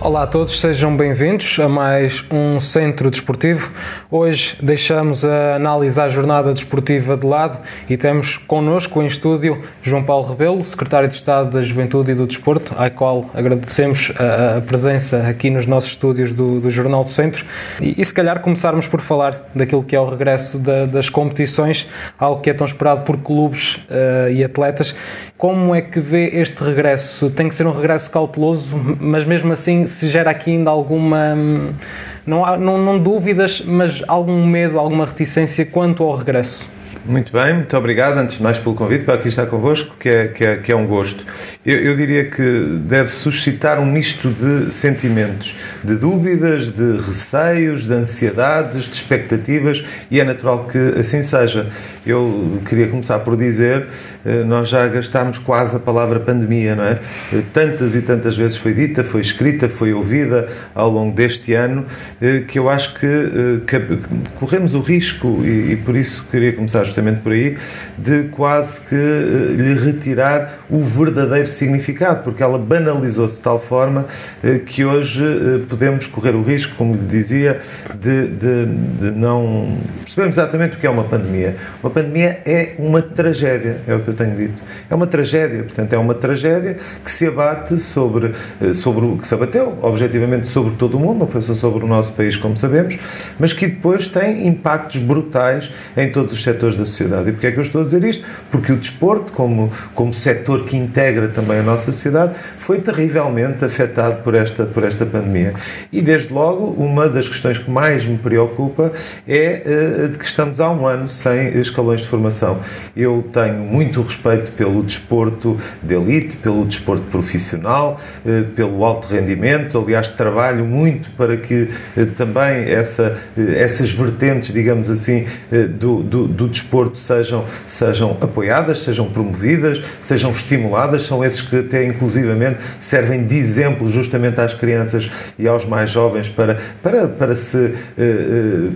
Olá a todos, sejam bem-vindos a mais um Centro Desportivo. Hoje deixamos a análise à jornada desportiva de lado e temos connosco em estúdio João Paulo Rebelo, Secretário de Estado da Juventude e do Desporto, ao qual agradecemos a, a presença aqui nos nossos estúdios do, do Jornal do Centro. E, e, se calhar começarmos por falar daquilo que é o regresso da, das competições, algo que é tão esperado por clubes uh, e atletas. Como é que vê este regresso? Tem que ser um regresso cauteloso, mas mesmo assim se gera aqui ainda alguma. Não, há, não, não dúvidas, mas algum medo, alguma reticência quanto ao regresso? Muito bem, muito obrigado, antes de mais, pelo convite para aqui estar convosco, que é, que é, que é um gosto. Eu, eu, diria que deve suscitar um misto de sentimentos, de dúvidas, de receios, de ansiedades, de expectativas, e é natural que assim seja. Eu queria começar por dizer, nós já gastámos quase a palavra pandemia, não é? Eh, tantas e tantas vezes foi dita, foi escrita, foi ouvida ao longo deste ano, eh, que eu acho que, que corremos o risco, e, e por isso queria começar justamente por aí, de quase que lhe retirar o verdadeiro significado, porque ela banalizou-se de tal forma que hoje podemos correr o risco, como lhe dizia, de, de, de não percebermos exatamente o que é uma pandemia. Uma pandemia é uma tragédia, é o que eu tenho dito. É uma tragédia, portanto, é uma tragédia que se abate sobre, eh, sobre o que se abateu, objetivamente, sobre todo o mundo, não foi só sobre o nosso país, como sabemos, mas que depois tem impactos brutais em todos os setores da sociedade. E porquê é que eu estou a dizer isto? Porque o desporto, como, como setor que integra também a nossa sociedade, foi terrivelmente afetado por esta, por esta pandemia. E, desde logo, uma das questões que mais me preocupa é uh, de que estamos há um ano sem escalões de formação. Eu tenho muito respeito pelo desporto de elite, pelo desporto profissional, eh, pelo alto rendimento. Aliás, trabalho muito para que eh, também essa, eh, essas vertentes, digamos assim, do, do, do desporto sejam, sejam apoiadas, sejam promovidas, sejam estimuladas. São esses que até inclusivamente servem de exemplo justamente às crianças e aos mais jovens para, para, para, se,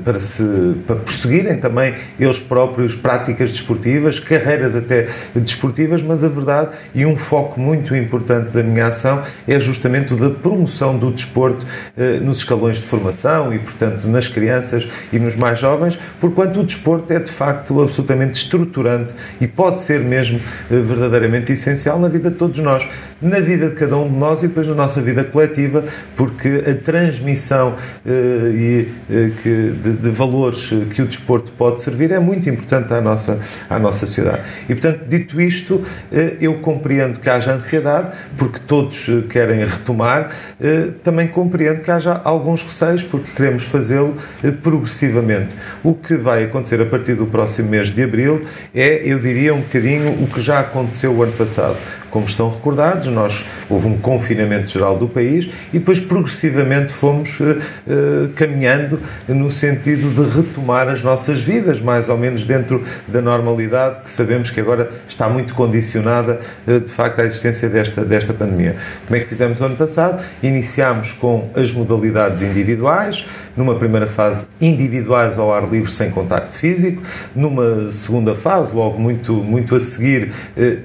para, se, para prosseguirem também eles próprios práticas desportivas, carreiras até desportivas, mas a verdade e um foco muito importante da minha ação é justamente o da promoção do desporto eh, nos escalões de formação e, portanto, nas crianças e nos mais jovens, porquanto o desporto é de facto absolutamente estruturante e pode ser mesmo eh, verdadeiramente essencial na vida de todos nós, na vida de cada um de nós e depois na nossa vida coletiva, porque a transmissão eh, e, eh, que, de, de valores que o desporto pode servir é muito importante à nossa, à nossa sociedade. E, portanto, dito isto, eh, eu compreendo que haja ansiedade, porque todos eh, querem retomar, eh, também compreendo que haja alguns receios, porque queremos fazê-lo progressivamente. O que vai acontecer a partir do próximo mês de abril é, eu diria, um bocadinho o que já aconteceu o ano passado como estão recordados, nós houve um confinamento geral do país e depois progressivamente fomos uh, uh, caminhando no sentido de retomar as nossas vidas, mais ou menos dentro da normalidade, que sabemos que agora está muito condicionada, uh, de facto, à existência desta, desta pandemia. Como é que fizemos o ano passado? Iniciámos com as modalidades individuais, numa primeira fase individuais ao ar livre sem contacto físico, numa segunda fase, logo muito, muito a seguir,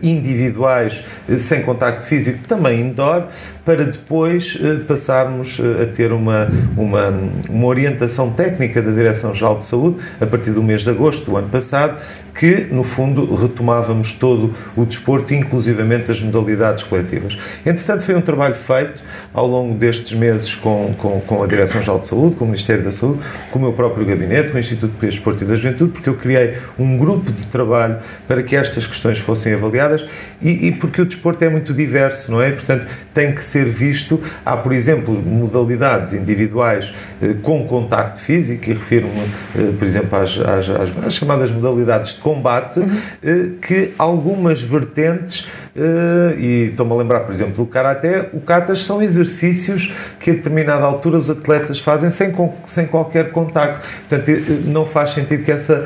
individuais sem contacto físico, também indoor, para depois eh, passarmos eh, a ter uma, uma, uma orientação técnica da Direção-Geral de Saúde a partir do mês de agosto do ano passado, que, no fundo, retomávamos todo o desporto, inclusivamente as modalidades coletivas. Entretanto, foi um trabalho feito ao longo destes meses com, com, com a Direção-Geral de Saúde, com o Ministério da Saúde, com o meu próprio gabinete, com o Instituto de Desporto e da Juventude, porque eu criei um grupo de trabalho para que estas questões fossem avaliadas e, e porque o desporto é muito diverso, não é? Portanto, tem que ser visto. Há, por exemplo, modalidades individuais eh, com contacto físico, e refiro-me, eh, por exemplo, às, às, às, chamadas modalidades de combate, uhum. que algumas vertentes, eh, e estou-me a lembrar, por exemplo, do Karaté, o Katas são exercícios que a determinada altura os atletas fazem sem, sem qualquer contacto. Portanto, eh, não faz sentido que essa,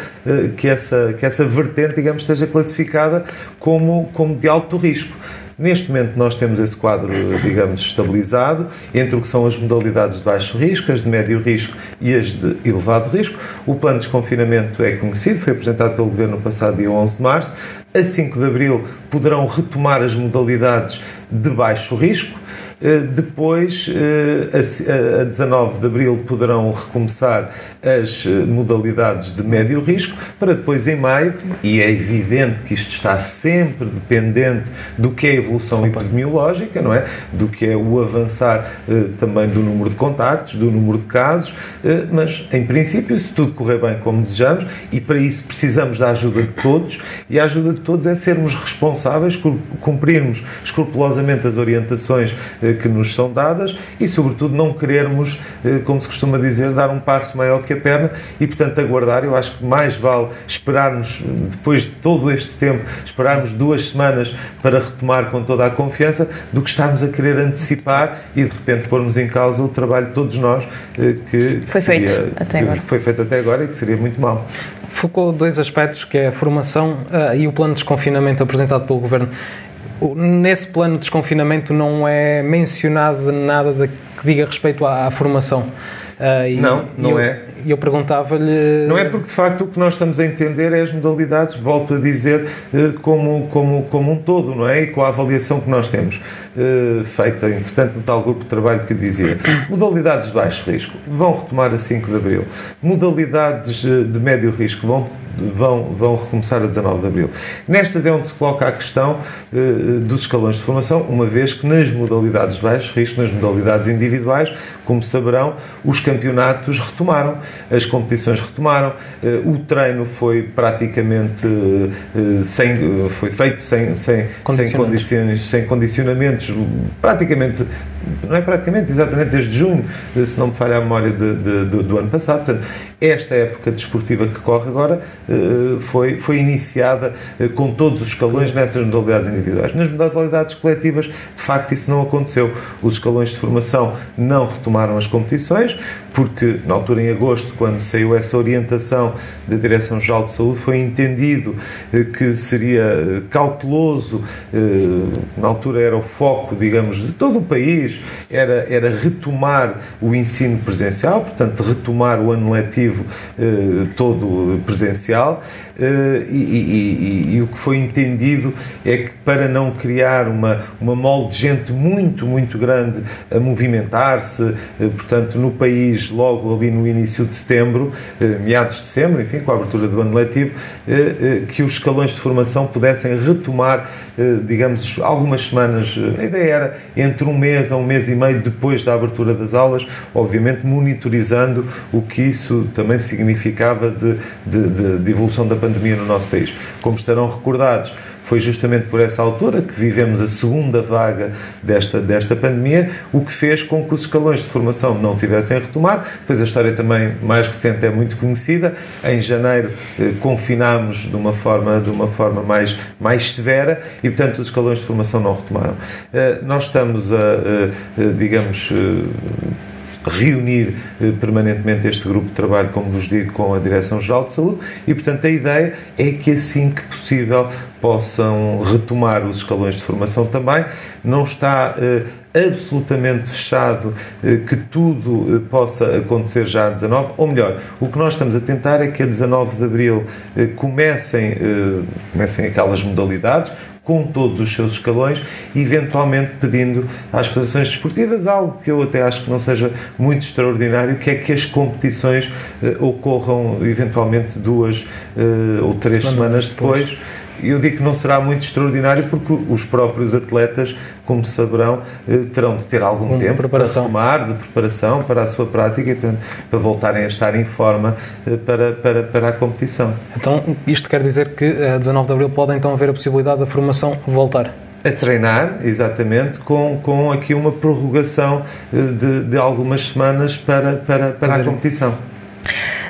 que essa, que essa vertente, digamos, esteja classificada como, como de alto risco. Neste momento nós temos esse quadro, digamos, estabilizado entre o que são as modalidades de baixo risco, as de médio risco e as de elevado risco. O plano de desconfinamento é conhecido, foi apresentado pelo Governo no passado dia 11 de março. A 5 de abril poderão retomar as modalidades de baixo risco depois, eh, a 19 de abril, poderão recomeçar as eh, modalidades de médio risco, para depois, em maio, e é evidente que isto está sempre dependente do que é a evolução epidemiológica, não é? Do que é o avançar também do número de contactos, do número de casos, mas, em princípio, se tudo correr bem como desejamos, e para isso precisamos da ajuda de todos, e a ajuda de todos é sermos responsáveis, cumprirmos escrupulosamente as orientações que nos são dadas e, sobretudo, não querermos, eh, como se costuma dizer, dar um passo maior que a perna e, portanto, aguardar. Eu acho que mais vale esperarmos, depois de todo este tempo, esperarmos duas semanas para retomar com toda a confiança do que estarmos a querer antecipar e, de repente, pormos em causa o trabalho de todos nós eh, que, foi, seria, feito até agora. foi feito até agora e que seria muito mal. Focou dois aspectos, que é a formação uh, e o plano de desconfinamento apresentado pelo Governo nesse plano de desconfinamento não é mencionado nada de, que diga respeito à, à formação. Uh, e, não, não eu, é. E eu perguntava-lhe. Não é porque de facto o que nós estamos a entender é as modalidades, volto a dizer, eh, como, como, como um todo, não é? E com a avaliação que nós temos eh, feita, entretanto, no tal grupo de trabalho que dizia. Modalidades de baixo risco vão retomar a 5 de abril. Modalidades eh, de médio risco vão vão, vão recomeçar a 19 de abril. Nestas é onde se coloca a questão uh, dos escalões de formação, uma vez que nas modalidades de baixo risco, nas modalidades individuais, como saberão, os campeonatos retomaram, as competições retomaram, uh, o treino foi praticamente uh, sem, foi feito sem, sem, sem, condições, sem condicionamentos, praticamente, não é praticamente, exatamente desde junho, se não me falha a memória de, de, do, do ano passado. Portanto, esta época desportiva que corre agora eh, foi, foi iniciada eh, com todos os escalões nessas modalidades individuais. Nas modalidades coletivas, de facto, isso não aconteceu. Os escalões de formação não retomaram as competições, porque na altura, em agosto, quando saiu essa orientação da Direção-Geral de Saúde, foi entendido eh, que seria cauteloso, na altura era o foco, digamos, de todo o país, era, era retomar o ensino presencial, portanto, retomar o ano letivo eh, todo presencial eh, e, e, e, e, o que foi entendido é que para não criar uma, uma mole de gente muito, muito grande a movimentar-se, eh, portanto, no país logo ali no início de setembro, meados de setembro, enfim, com a abertura do ano letivo, que os escalões de formação pudessem retomar, digamos, algumas semanas. A ideia era entre um mês a um mês e meio depois da abertura das aulas, obviamente monitorizando o que isso também significava de, de, de, de evolução da pandemia no nosso país. Como estarão recordados, foi justamente por essa altura que vivemos a segunda vaga desta, desta pandemia, o que fez com que os escalões de formação não tivessem retomado. Depois a história também mais recente é muito conhecida. Em janeiro eh, confinámos de uma forma, de uma forma mais, mais severa e, portanto, os escalões de formação não retomaram. Eh, nós estamos a, a, a digamos, eh, reunir eh, permanentemente este grupo de trabalho, como vos digo, com a Direção-Geral de Saúde e, portanto, a ideia é que assim que possível possam retomar os escalões de formação também. Não está eh, absolutamente fechado eh, que tudo possa acontecer já a 19, ou melhor, o que nós estamos a tentar é que a 19 de Abril comecem, comecem aquelas modalidades, com todos os seus escalões, eventualmente pedindo às federações desportivas algo que eu até acho que não seja muito extraordinário, que é que as competições uh, ocorram eventualmente duas uh, ou três Semana semanas depois. depois eu digo que não será muito extraordinário porque os próprios atletas, como saberão, eh, terão de ter algum tempo preparação. para tomar de preparação para a sua prática e para voltarem a estar em forma eh, para, para, para a competição. Então, isto quer dizer que a 19 de Abril pode então haver a possibilidade da formação voltar? A treinar, exatamente, com, com aqui uma prorrogação eh, de, de algumas semanas para, para, para a competição.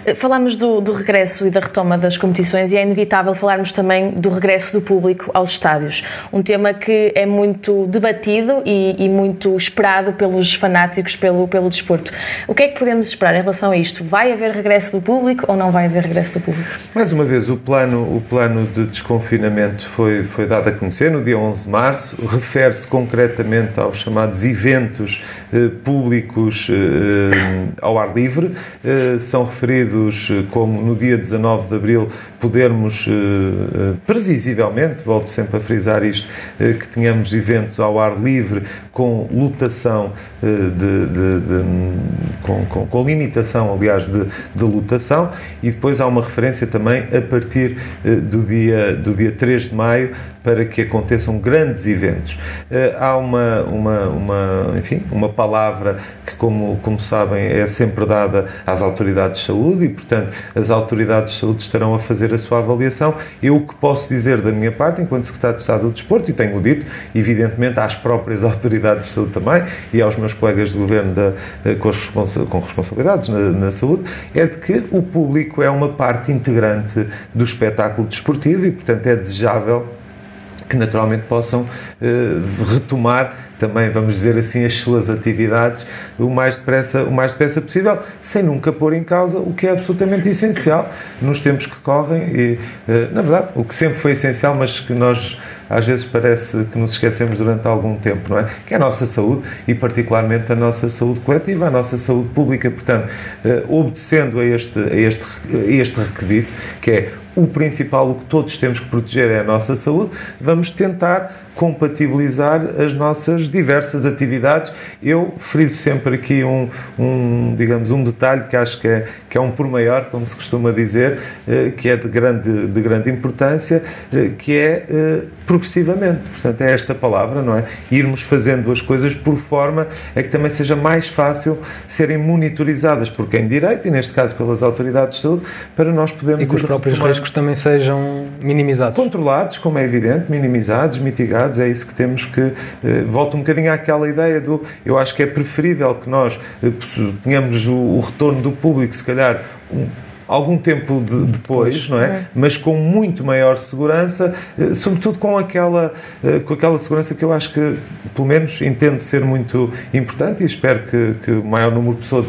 Eh, falámos do, do, regresso e da retoma das competições e é inevitável falarmos também do regresso do público aos estádios. Um tema que é muito debatido e, e muito esperado pelos fanáticos pelo, pelo desporto. O que é que podemos esperar em relação a isto? Vai haver regresso do público ou não vai haver regresso do público? Mais uma vez, o plano, o plano de desconfinamento foi, foi dado a conhecer no dia 11 de março, refere-se concretamente aos chamados eventos eh, públicos eh, ao ar livre, eh, são referidos eh, como no dia 19 de abril podermos, eh, previsivelmente, volto sempre a frisar isto, que tenhamos eventos ao ar livre com lotação de, de, de, com, com, com, limitação, aliás, de, de lotação, e depois há uma referência também a partir do dia, do dia 3 de maio para que aconteçam grandes eventos. Há uma, uma, uma, enfim, uma palavra que, como, como sabem, é sempre dada às autoridades de saúde e, portanto, as autoridades de saúde estarão a fazer a sua avaliação. Eu o que posso dizer da minha parte, enquanto Secretário de Estado do Desporto, e tenho dito, evidentemente, às próprias autoridades de saúde também e aos meus colegas do Governo da, eh, com, responsa com responsabilidades na, na saúde, é de que o público é uma parte integrante do espetáculo desportivo e, portanto, é desejável que naturalmente possam uh, retomar também, vamos dizer assim, as suas atividades o mais depressa, o mais depressa possível, sem nunca pôr em causa o que é absolutamente essencial nos tempos que correm e, eh, na verdade, o que sempre foi essencial, mas que nós às vezes parece que nos esquecemos durante algum tempo, não é? Que é a nossa saúde e, particularmente, a nossa saúde coletiva, a nossa saúde pública. Portanto, eh, obedecendo a este, a este, a este requisito, que é o principal, o que todos temos que proteger é a nossa saúde, vamos tentar compatibilizar as nossas diversas atividades. Eu friso sempre aqui um, um, digamos, um detalhe que acho que é, que é um por maior, como se costuma dizer, eh, que é de grande, de grande importância, eh, que é eh, progressivamente. Portanto, é esta palavra, não é? Irmos fazendo as coisas por forma a que também seja mais fácil serem monitorizadas por quem direito, e neste caso pelas autoridades de saúde, para nós podermos... E que os próprios riscos também sejam minimizados. Controlados, como é evidente, minimizados, mitigados, é isso que temos que... Eh, volto um bocadinho àquela ideia do... Eu acho que é preferível que nós eh, tenhamos o, o retorno do público, se calhar... Um, algum tempo de, depois, não é? é? Mas com muito maior segurança, eh, sobretudo com aquela, eh, com aquela segurança que eu acho que, pelo menos, entendo ser muito importante e espero que, que o maior número de pessoas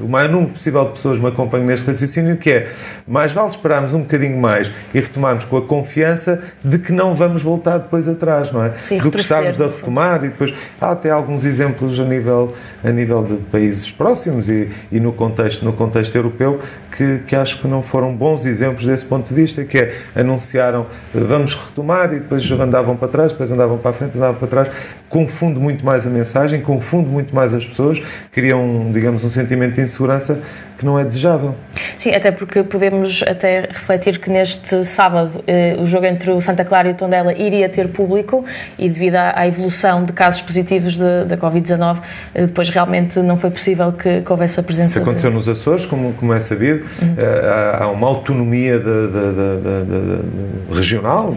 o maior número possível de pessoas me acompanhem neste raciocínio, que é mais vale esperarmos um bocadinho mais e retomarmos com a confiança de que não vamos voltar depois atrás, não é? Sim, Do que estarmos a retomar e depois há até alguns exemplos a nível, a nível de países próximos e, e no, contexto, no contexto europeu que, que acho que não foram bons exemplos desse ponto de vista, que é anunciaram vamos retomar e depois andavam para trás, depois andavam para a frente, andavam para trás. Confunde muito mais a mensagem, confunde muito mais as pessoas, criam, digamos, um sentimento de insegurança que não é desejável. Sim, até porque podemos até refletir que neste sábado eh, o jogo entre o Santa Clara e o Tondela iria ter público e devido à, à evolução de casos positivos da Covid-19, eh, depois realmente não foi possível que, que houvesse a presença. Isso aconteceu de... nos Açores, como, como é sabido, uhum. eh, há, há, uma autonomia de, de, de, regional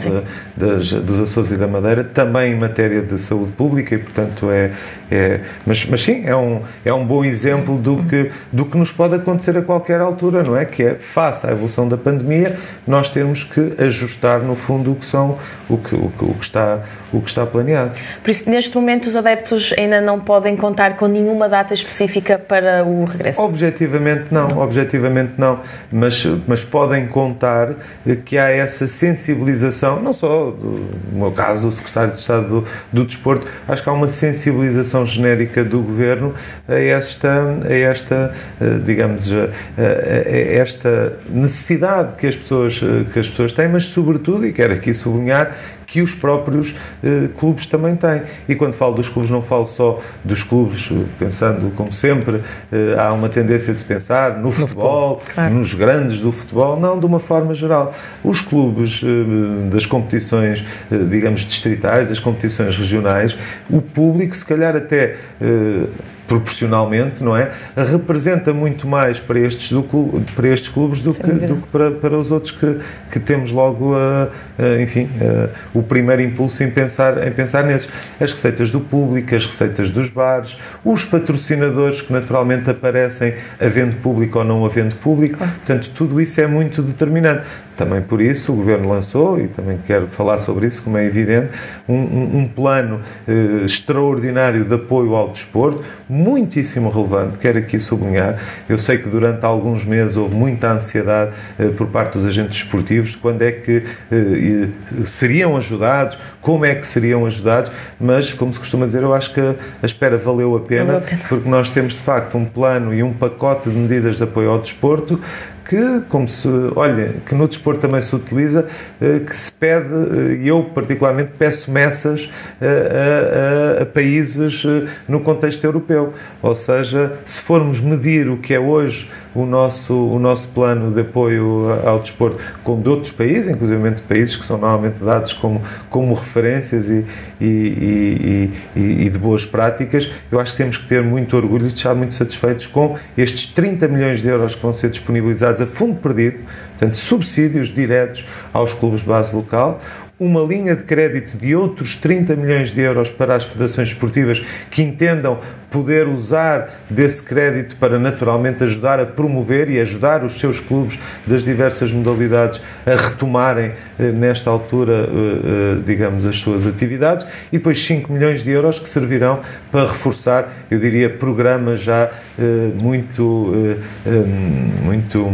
das, dos Açores e da Madeira, também em matéria de saúde pública e, portanto, é, é mas, mas sim, é um, é um bom exemplo do que, do que nos pode acontecer a qualquer altura, não é? Que é, face à evolução da pandemia, nós temos que ajustar, no fundo, o que são, o que, o que, o que, está, o que está planeado. Por isso, neste momento, os adeptos ainda não podem contar com nenhuma data específica para o regresso? Objetivamente não, não. objetivamente não, mas, mas podem contar que há essa sensibilização, não só do, no meu caso do Secretário de Estado do, do Desporto, acho que há uma sensibilização genérica do Governo a esta, a esta eh, digamos, a, a, a esta necessidade que as pessoas eh, que as pessoas têm, mas sobretudo, e quero aqui sublinhar, que os próprios eh, clubes também têm. E quando falo dos clubes, não falo só dos clubes, eh, pensando, como sempre, eh, há uma tendência de se pensar no, no futebol, futebol claro. nos grandes do futebol, não, de uma forma geral. Os clubes eh, das competições, eh, digamos, distritais, das competições regionais, o público, se calhar até proporcionalmente, não é? Representa muito mais para estes, do, para estes clubes do que, do que para, para os outros que, que temos logo, a, a enfim, a, o primeiro impulso em pensar, em pensar nesses. As receitas do público, as receitas dos bares, os patrocinadores que naturalmente aparecem havendo público ou não havendo público. Portanto, tudo isso é muito determinante. Também por isso o Governo lançou, e também quero falar sobre isso, como é evidente, um, um, um plano eh, extraordinário de apoio ao desporto, muitíssimo relevante, quero aqui sublinhar. Eu sei que durante alguns meses houve muita ansiedade eh, por parte dos agentes desportivos de quando é que eh, seriam ajudados, como é que seriam ajudados, mas, como se costuma dizer, eu acho que a espera valeu a pena, valeu a pena. porque nós temos de facto um plano e um pacote de medidas de apoio ao desporto que, como se, olha, que no desporto também se utiliza, eh, que se pede, eh, e eu particularmente peço messas a, a, a, países eh, no contexto europeu. Ou seja, se formos medir o que é hoje o nosso, o nosso plano de apoio ao desporto com de outros países, inclusive países que são normalmente dados como, como referências e, e, e, e, de boas práticas, eu acho que temos que ter muito orgulho e estar muito satisfeitos com estes 30 milhões de euros que vão ser disponibilizados a fundo perdido, portanto, subsídios diretos aos clubes de base local, uma linha de crédito de outros 30 milhões de euros para as federações esportivas que entendam poder usar desse crédito para naturalmente ajudar a promover e ajudar os seus clubes das diversas modalidades a retomarem eh, nesta altura, eh, eh, digamos, as suas atividades. E depois 5 milhões de euros que servirão para reforçar, eu diria, programas já muito, muito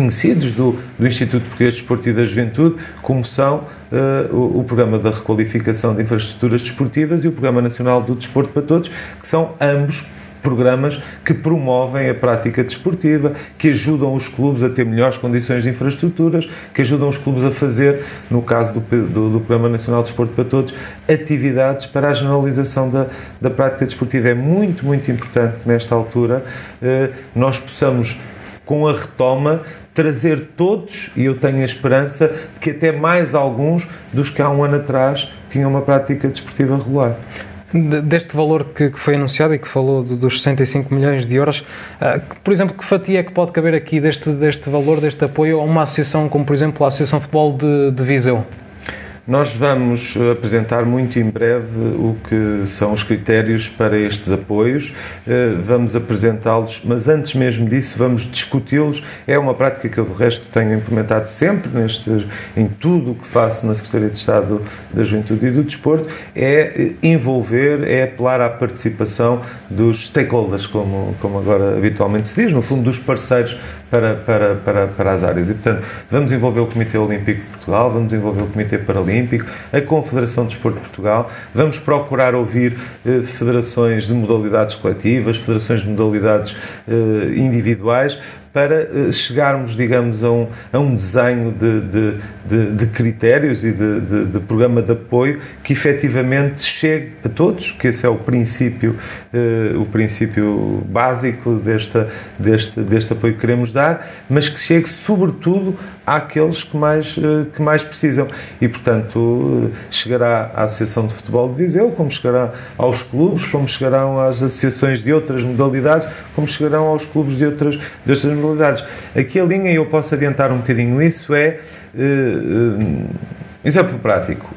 conhecidos do, do Instituto Português de Desporto e da Juventude, como são uh, o, o, Programa da Requalificação de Infraestruturas Desportivas e o Programa Nacional do Desporto para Todos, que são ambos programas que promovem a prática desportiva, que ajudam os clubes a ter melhores condições de infraestruturas, que ajudam os clubes a fazer, no caso do, do, do Programa Nacional de Desporto para Todos, atividades para a generalização da, da prática desportiva. É muito, muito importante que nesta altura eh, nós possamos, com a retoma, trazer todos, e eu tenho a esperança de que até mais alguns dos que há um ano atrás tinham uma prática desportiva regular. Deste valor que, foi anunciado e que falou dos 65 milhões de euros, ah, por exemplo, que fatia é que pode caber aqui deste, deste valor, deste apoio a uma associação como, por exemplo, a Associação Futebol de, de Viseu? Nós vamos apresentar muito em breve o que são os critérios para estes apoios, eh, vamos apresentá-los, mas antes mesmo disso vamos discuti-los. É uma prática que eu, de resto, tenho implementado sempre nestes, em tudo o que faço na Secretaria de Estado da Juventude e do Desporto, é envolver, é apelar à participação dos stakeholders, como, como agora habitualmente se diz, no fundo, dos parceiros para, para, para, para as áreas. E, portanto, vamos envolver o Comitê Olímpico de Portugal, vamos envolver o Comitê Paralímpico, a Confederação de Desporto de Portugal, vamos procurar ouvir eh, federações de modalidades coletivas, federações de modalidades eh, individuais, para eh, chegarmos, digamos, a um, a um desenho de, de, de, de critérios e de, de, programa de apoio que efetivamente chegue a todos, que esse é o princípio, uh, o princípio básico desta, deste, deste apoio que queremos dar, mas que chegue sobretudo àqueles que mais, uh, que mais precisam. E, portanto, uh, chegará à Associação de Futebol de Viseu, como chegará aos clubes, como chegarão às associações de outras modalidades, como chegarão aos clubes de outras, de outras modalidades. Aqui a linha, e eu posso adiantar um bocadinho isso, é. Exemplo prático,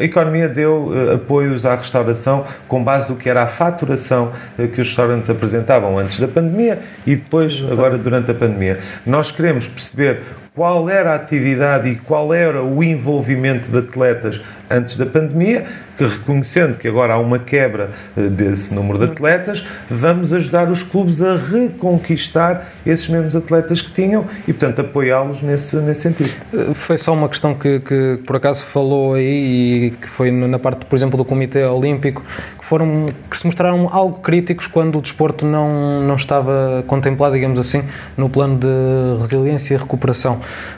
a economia deu apoios à restauração com base do que era a faturação que os restaurantes apresentavam antes da pandemia e depois, agora durante a pandemia. Nós queremos perceber qual era a atividade e qual era o envolvimento de atletas antes da pandemia, que reconhecendo que agora há uma quebra eh, desse número de atletas, vamos ajudar os clubes a reconquistar esses mesmos atletas que tinham e, portanto, apoiá-los nesse, nesse sentido. Eh, foi só uma questão que, que, por acaso falou aí e que foi na parte, por exemplo, do Comitê Olímpico, foram, que se mostraram algo críticos quando o desporto não, não estava contemplado, digamos assim, no plano de resiliência e recuperação.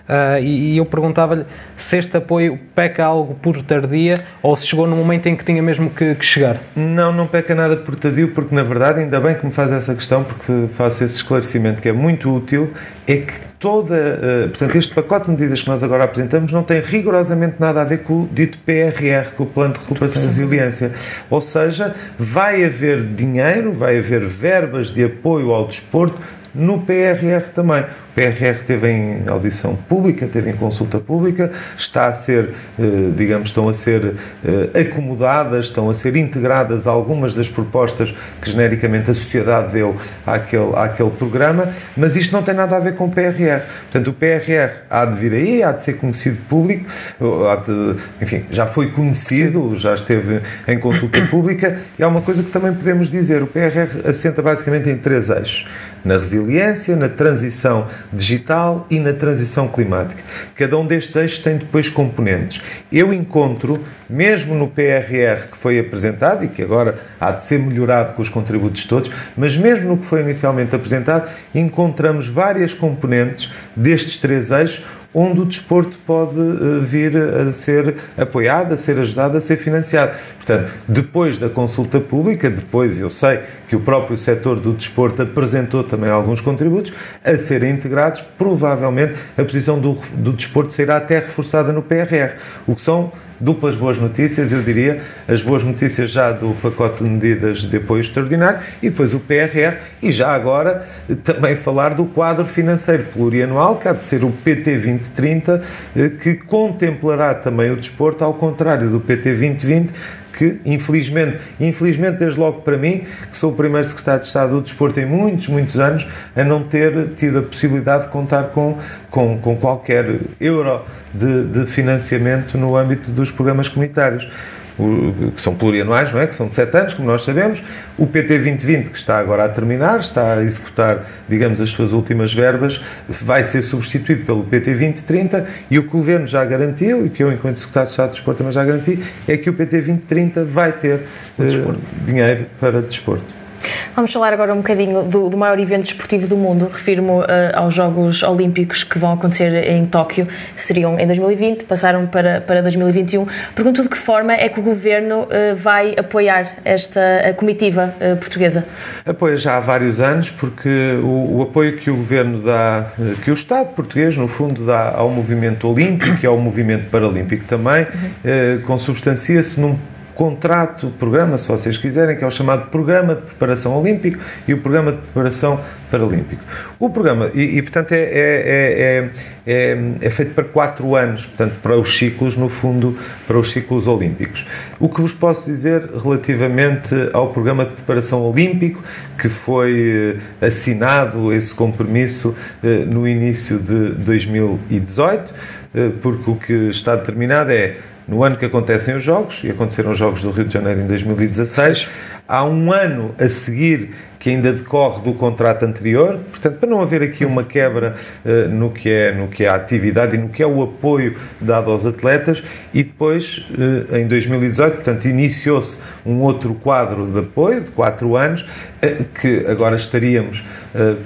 Uh, e, e eu perguntava-lhe se este apoio peca algo por tardia ou se chegou no momento em que tinha mesmo que, que chegar? Não, não peca nada por tardio, porque na verdade, ainda bem que me faz essa questão, porque faço esse esclarecimento que é muito útil, é que toda, uh, portanto, este pacote de medidas que nós agora apresentamos não tem rigorosamente nada a ver com o dito PRR, com o Plano de Recuperação e Resiliência. Ou seja, vai haver dinheiro, vai haver verbas de apoio ao desporto no PRR também. PRR teve em audição pública, teve em consulta pública, está a ser, eh, digamos, estão a ser eh, acomodadas, estão a ser integradas algumas das propostas que genericamente a sociedade deu àquele, àquele programa, mas isto não tem nada a ver com o PRR. Portanto, o PRR há de vir aí, há de ser conhecido público, de, enfim, já foi conhecido, já esteve em consulta pública, e há uma coisa que também podemos dizer, o PRR assenta basicamente em três eixos, na resiliência, na transição digital e na transição climática. Cada um destes eixos tem depois componentes. Eu encontro, mesmo no PRR que foi apresentado e que agora há de ser melhorado com os contributos todos, mas mesmo no que foi inicialmente apresentado, encontramos várias componentes destes três eixos onde o desporto pode eh, vir a ser apoiado, a ser ajudado, a ser financiado. Portanto, depois da consulta pública, depois eu sei que o próprio setor do desporto apresentou também alguns contributos a serem integrados, provavelmente a posição do, do desporto será até reforçada no PRR, o que são duplas boas notícias, eu diria, as boas notícias já do pacote de medidas de apoio extraordinário e depois o PRR e já agora também falar do quadro financeiro plurianual, que há de ser o PT 2030, eh, que contemplará também o desporto, ao contrário do PT 2020, que, infelizmente, infelizmente desde logo para mim, que sou o primeiro secretário de Estado do Desporto em muitos, muitos anos, a não ter tido a possibilidade de contar com, com, com qualquer euro de, de financiamento no âmbito dos programas comunitários que são plurianuais, não é? que são de 7 anos, como nós sabemos. O PT 2020, que está agora a terminar, está a executar, digamos, as suas últimas verbas, vai ser substituído pelo PT 2030 e o que o Governo já garantiu, e que eu, enquanto Secretário de Estado do Desporto, também já garanti, é que o PT 2030 vai ter uh, dinheiro para desporto. Vamos falar agora um bocadinho do, do maior evento desportivo do mundo. Refiro-me uh, aos Jogos Olímpicos que vão acontecer em Tóquio. Seriam em 2020, passaram para, para 2021. Pergunto de que forma é que o governo uh, vai apoiar esta comitiva uh, portuguesa? Apoia já há vários anos, porque o, o, apoio que o governo dá, que o Estado português, no fundo, dá ao movimento olímpico e ao movimento paralímpico também, uhum. consubstancia-se num contrato, programa, se vocês quiserem, que é o chamado Programa de Preparação Olímpico e o Programa de Preparação Paralímpico. O programa, e, e portanto, é, é, é, é, feito para quatro anos, portanto, para os ciclos, no fundo, para os ciclos olímpicos. O que vos posso dizer relativamente ao Programa de Preparação Olímpico, que foi assinado esse compromisso no início de 2018, porque o que está determinado é no ano que acontecem os Jogos, e aconteceram os Jogos do Rio de Janeiro em 2016, há um ano a seguir que ainda decorre do contrato anterior, portanto, para não haver aqui uma quebra uh, no, que é, no que é a atividade e no que é o apoio dado aos atletas, e depois, uh, em 2018, portanto, iniciou-se um outro quadro de apoio de quatro anos, uh, que agora estaríamos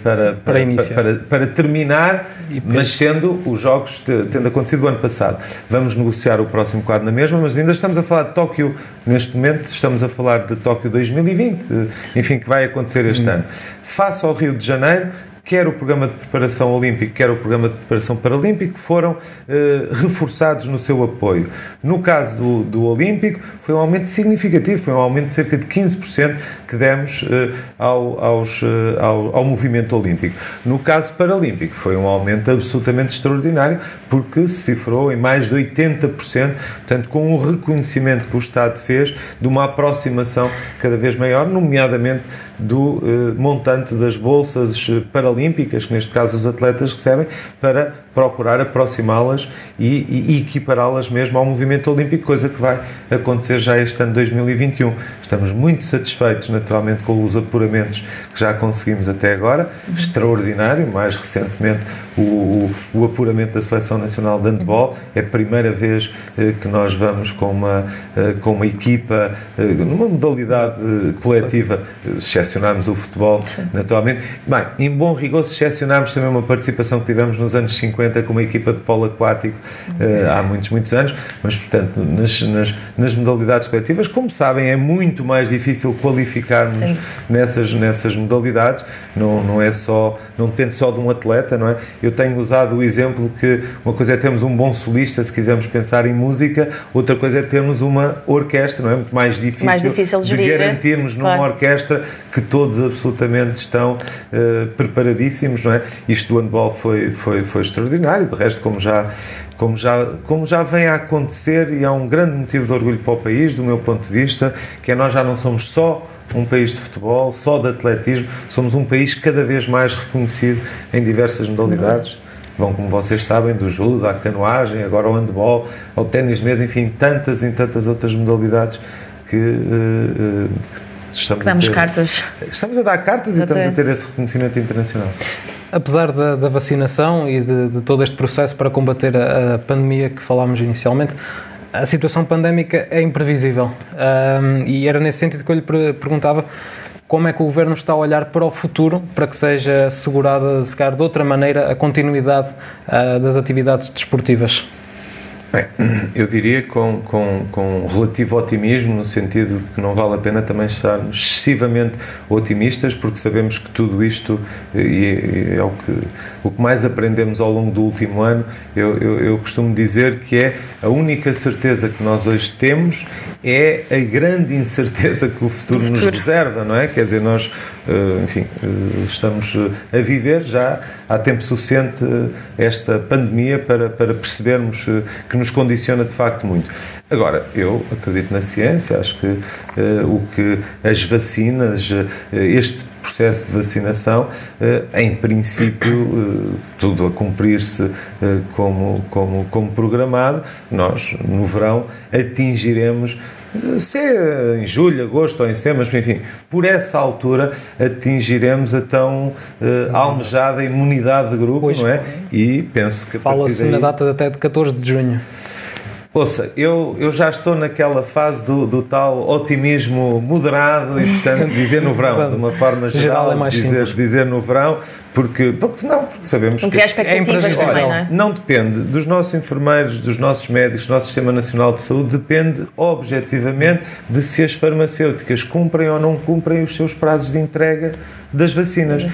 para, para, para, para, para terminar, mas sendo os jogos tendo acontecido o ano passado. Vamos negociar o próximo quadro na mesma, mas ainda estamos a falar de Tóquio, neste momento. Estamos a falar de Tóquio 2020, enfim, que vai acontecer este ano. Face ao Rio de Janeiro, quer o programa de preparação olímpico, quer o programa de preparação paralímpico, foram eh, reforçados no seu apoio. No caso do, do Olímpico, foi um aumento significativo, foi um aumento de cerca de 15% que demos eh, ao, aos, eh, ao, ao, movimento olímpico. No caso paralímpico, foi um aumento absolutamente extraordinário, porque se cifrou em mais de 80%, portanto, com o reconhecimento que o Estado fez de uma aproximação cada vez maior, nomeadamente do eh, montante das bolsas paralímpicas, que neste caso os atletas recebem, para procurar aproximá-las e, e equipará-las mesmo ao movimento olímpico, coisa que vai acontecer já este ano 2021. Estamos muito satisfeitos, naturalmente, com os apuramentos que já conseguimos até agora. Extraordinário, mais recentemente, o, o, apuramento da Seleção Nacional de Handball. É a primeira vez eh, que nós vamos com uma, eh, com uma equipa, eh, numa modalidade eh, coletiva, exceção excepcionarmos o futebol, Sim. naturalmente. Bem, em bom rigor, se excepcionarmos também uma participação que tivemos nos anos 50 com uma equipa de polo aquático uh, há muitos, muitos anos, mas, portanto, nas, nas, nas, modalidades coletivas, como sabem, é muito mais difícil qualificarmos nessas, nessas modalidades, não, não é só, não depende só de um atleta, não é? Eu tenho usado o exemplo que uma coisa é termos um bom solista, se quisermos pensar em música, outra coisa é termos uma orquestra, não é? Muito mais difícil, mais difícil de, gerir, garantirmos numa claro. orquestra que todos absolutamente estão uh, preparadíssimos, não é? Isto do handball foi, foi, foi extraordinário, de resto, como já como já, como já vem a acontecer e é um grande motivo de orgulho para o país, do meu ponto de vista, que é nós já não somos só um país de futebol, só de atletismo, somos um país cada vez mais reconhecido em diversas modalidades. Vão, como vocês sabem, do judo, à canoagem, agora ao handball, ao ténis mesmo, enfim, tantas e tantas outras modalidades que, uh, que estamos que damos a ter, cartas. Estamos a dar cartas e estamos a ter esse reconhecimento internacional. Apesar da, da vacinação e de, de, todo este processo para combater a, a, pandemia que falámos inicialmente, a situação pandémica é imprevisível. Um, e era nesse sentido que eu lhe perguntava como é que o Governo está a olhar para o futuro para que seja assegurada, se calhar, de outra maneira, a continuidade uh, das atividades desportivas. Bem, eu diria com, com, com relativo otimismo, no sentido de que não vale a pena também estarmos excessivamente otimistas, porque sabemos que tudo isto, e é o que, o que mais aprendemos ao longo do último ano, eu, eu, eu costumo dizer que é a única certeza que nós hoje temos é a grande incerteza que o futuro, futuro. nos reserva, não é? Quer dizer, nós, eh, enfim, eh, estamos eh, a viver já há tempo suficiente esta pandemia para, para percebermos que nos condiciona de facto muito. Agora, eu acredito na ciência, acho que o que as vacinas, este processo de vacinação, uh, em princípio, tudo a cumprir-se como, como, como programado, nós, no verão, atingiremos se é em julho, agosto ou em setembro, mas enfim, por essa altura atingiremos a tão uh, almejada imunidade de grupo, pois, não é? E penso que. Fala-se daí... na data até de 14 de junho. Ouça, eu, eu já estou naquela fase do, do tal otimismo moderado e, portanto, dizer no verão, de uma forma geral, geral é mais dizer, dizer no verão, porque, porque não, porque sabemos porque que. expectativas é também, não, é? não depende dos nossos enfermeiros, dos nossos médicos, do nosso Sistema Nacional de Saúde, depende objetivamente de se as farmacêuticas cumprem ou não cumprem os seus prazos de entrega das vacinas.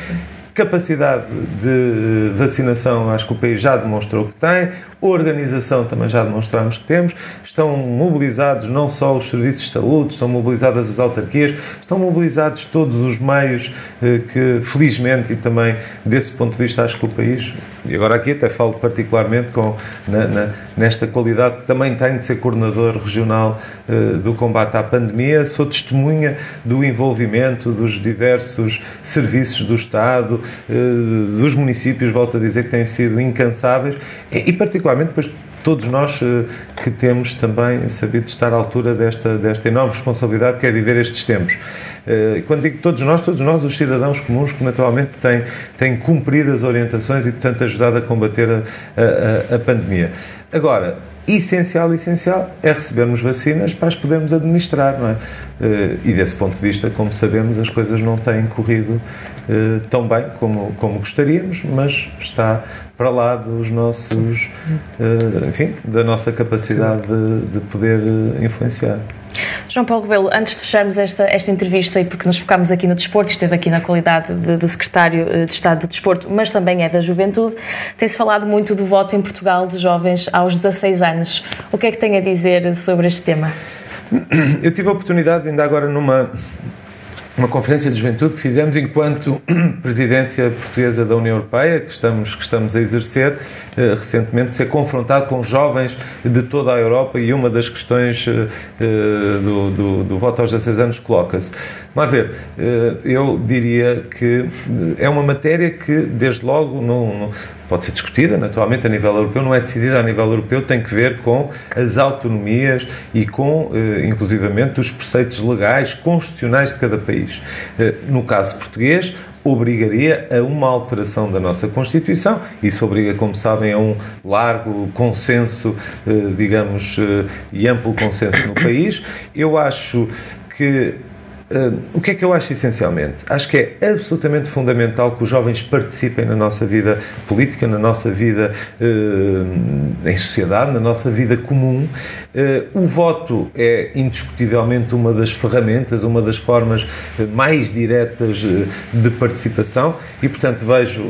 Capacidade de vacinação, acho que o país já demonstrou que tem organização também já demonstramos que temos, estão mobilizados não só os serviços de saúde, estão mobilizadas as autarquias, estão mobilizados todos os meios eh, que, felizmente, e também desse ponto de vista, acho que o país, e agora aqui até falo particularmente com, na, na, nesta qualidade que também tenho de ser coordenador regional eh, do combate à pandemia, sou testemunha do envolvimento dos diversos serviços do Estado, eh, dos municípios, volto a dizer que têm sido incansáveis, e, e particularmente particularmente depois todos nós eh, que temos também sabido estar à altura desta, desta enorme responsabilidade que é viver estes tempos. Eh, quando digo todos nós, todos nós, os cidadãos comuns que naturalmente têm, têm cumprido as orientações e, portanto, ajudado a combater a, a, a pandemia. Agora, essencial, essencial é recebermos vacinas para as podermos administrar, não é? Eh, e desse ponto de vista, como sabemos, as coisas não têm corrido eh, tão bem como, como gostaríamos, mas está para lá dos nossos, eh, enfim, da nossa capacidade de, de poder influenciar. João Paulo Rebelo, antes de fecharmos esta, esta entrevista, e porque nos focamos aqui no desporto, esteve aqui na qualidade de, de secretário de Estado de Desporto, mas também é da juventude, tem-se falado muito do voto em Portugal dos jovens aos 16 anos. O que é que tem a dizer sobre este tema? Eu tive a oportunidade, ainda agora numa uma conferência de juventude que fizemos enquanto presidência portuguesa da União Europeia, que estamos, que estamos a exercer eh, recentemente, ser confrontado com jovens de toda a Europa e uma das questões eh, eh do, do, do, voto aos 16 anos coloca-se. Vamos ver, eh, eu diria que é uma matéria que, desde logo, não, não pode ser discutida naturalmente a nível europeu, não é decidida a nível europeu, tem que ver com as autonomias e com, eh, inclusivamente, os preceitos legais, constitucionais de cada país. Eh, no caso português, obrigaria a uma alteração da nossa Constituição. Isso obriga, como sabem, a um largo consenso, eh, digamos, e amplo consenso no país. Eu acho que Uh, o que é que eu acho essencialmente? Acho que é absolutamente fundamental que os jovens participem na nossa vida política, na nossa vida uh, em sociedade, na nossa vida comum. Uh, o voto é indiscutivelmente uma das ferramentas, uma das formas mais diretas de participação e, portanto, vejo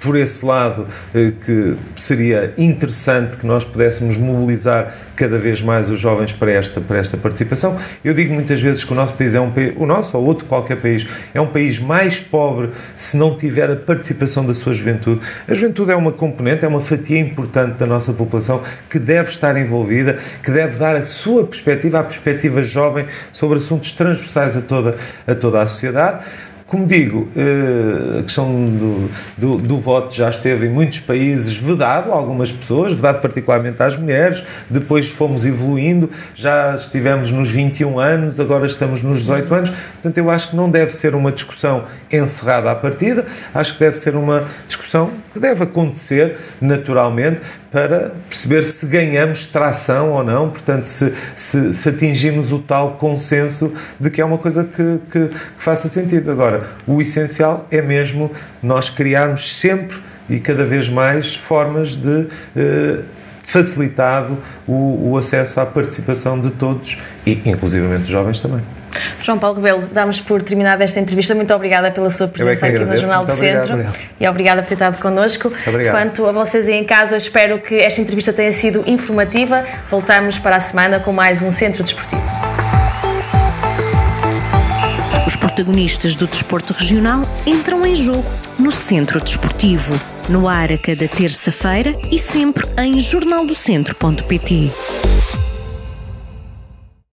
por esse lado que seria interessante que nós pudéssemos mobilizar cada vez mais os jovens para esta, para esta participação. Eu digo muitas vezes que o nosso país é um o nosso ou outro qualquer país, é um país mais pobre se não tiver a participação da sua juventude. A juventude é uma componente, é uma fatia importante da nossa população que deve estar envolvida, que deve dar a sua perspectiva, a perspectiva jovem sobre assuntos transversais a toda a, toda a sociedade. Como digo, eh, a questão do, do, do, voto já esteve em muitos países vedado algumas pessoas, vedado particularmente às mulheres, depois fomos evoluindo, já estivemos nos 21 anos, agora estamos nos 18 anos, portanto eu acho que não deve ser uma discussão encerrada à partida, acho que deve ser uma discussão que deve acontecer naturalmente, para perceber se ganhamos tração ou não, portanto, se, se, se atingimos o tal consenso de que é uma coisa que, que, que, faça sentido. Agora, o essencial é mesmo nós criarmos sempre e cada vez mais formas de. Eh, facilitado o, o acesso à participação de todos e inclusivamente dos jovens também. João Paulo Rebelo, damos por terminada esta entrevista. Muito obrigada pela sua presença é aqui no Jornal do Centro obrigado. e obrigada por ter estado connosco. Obrigado. Quanto a vocês aí em casa, espero que esta entrevista tenha sido informativa. Voltamos para a semana com mais um Centro Desportivo. Os protagonistas do desporto regional entram em jogo no Centro Desportivo. No ar a cada terça-feira e sempre em jornaldocentro.pt.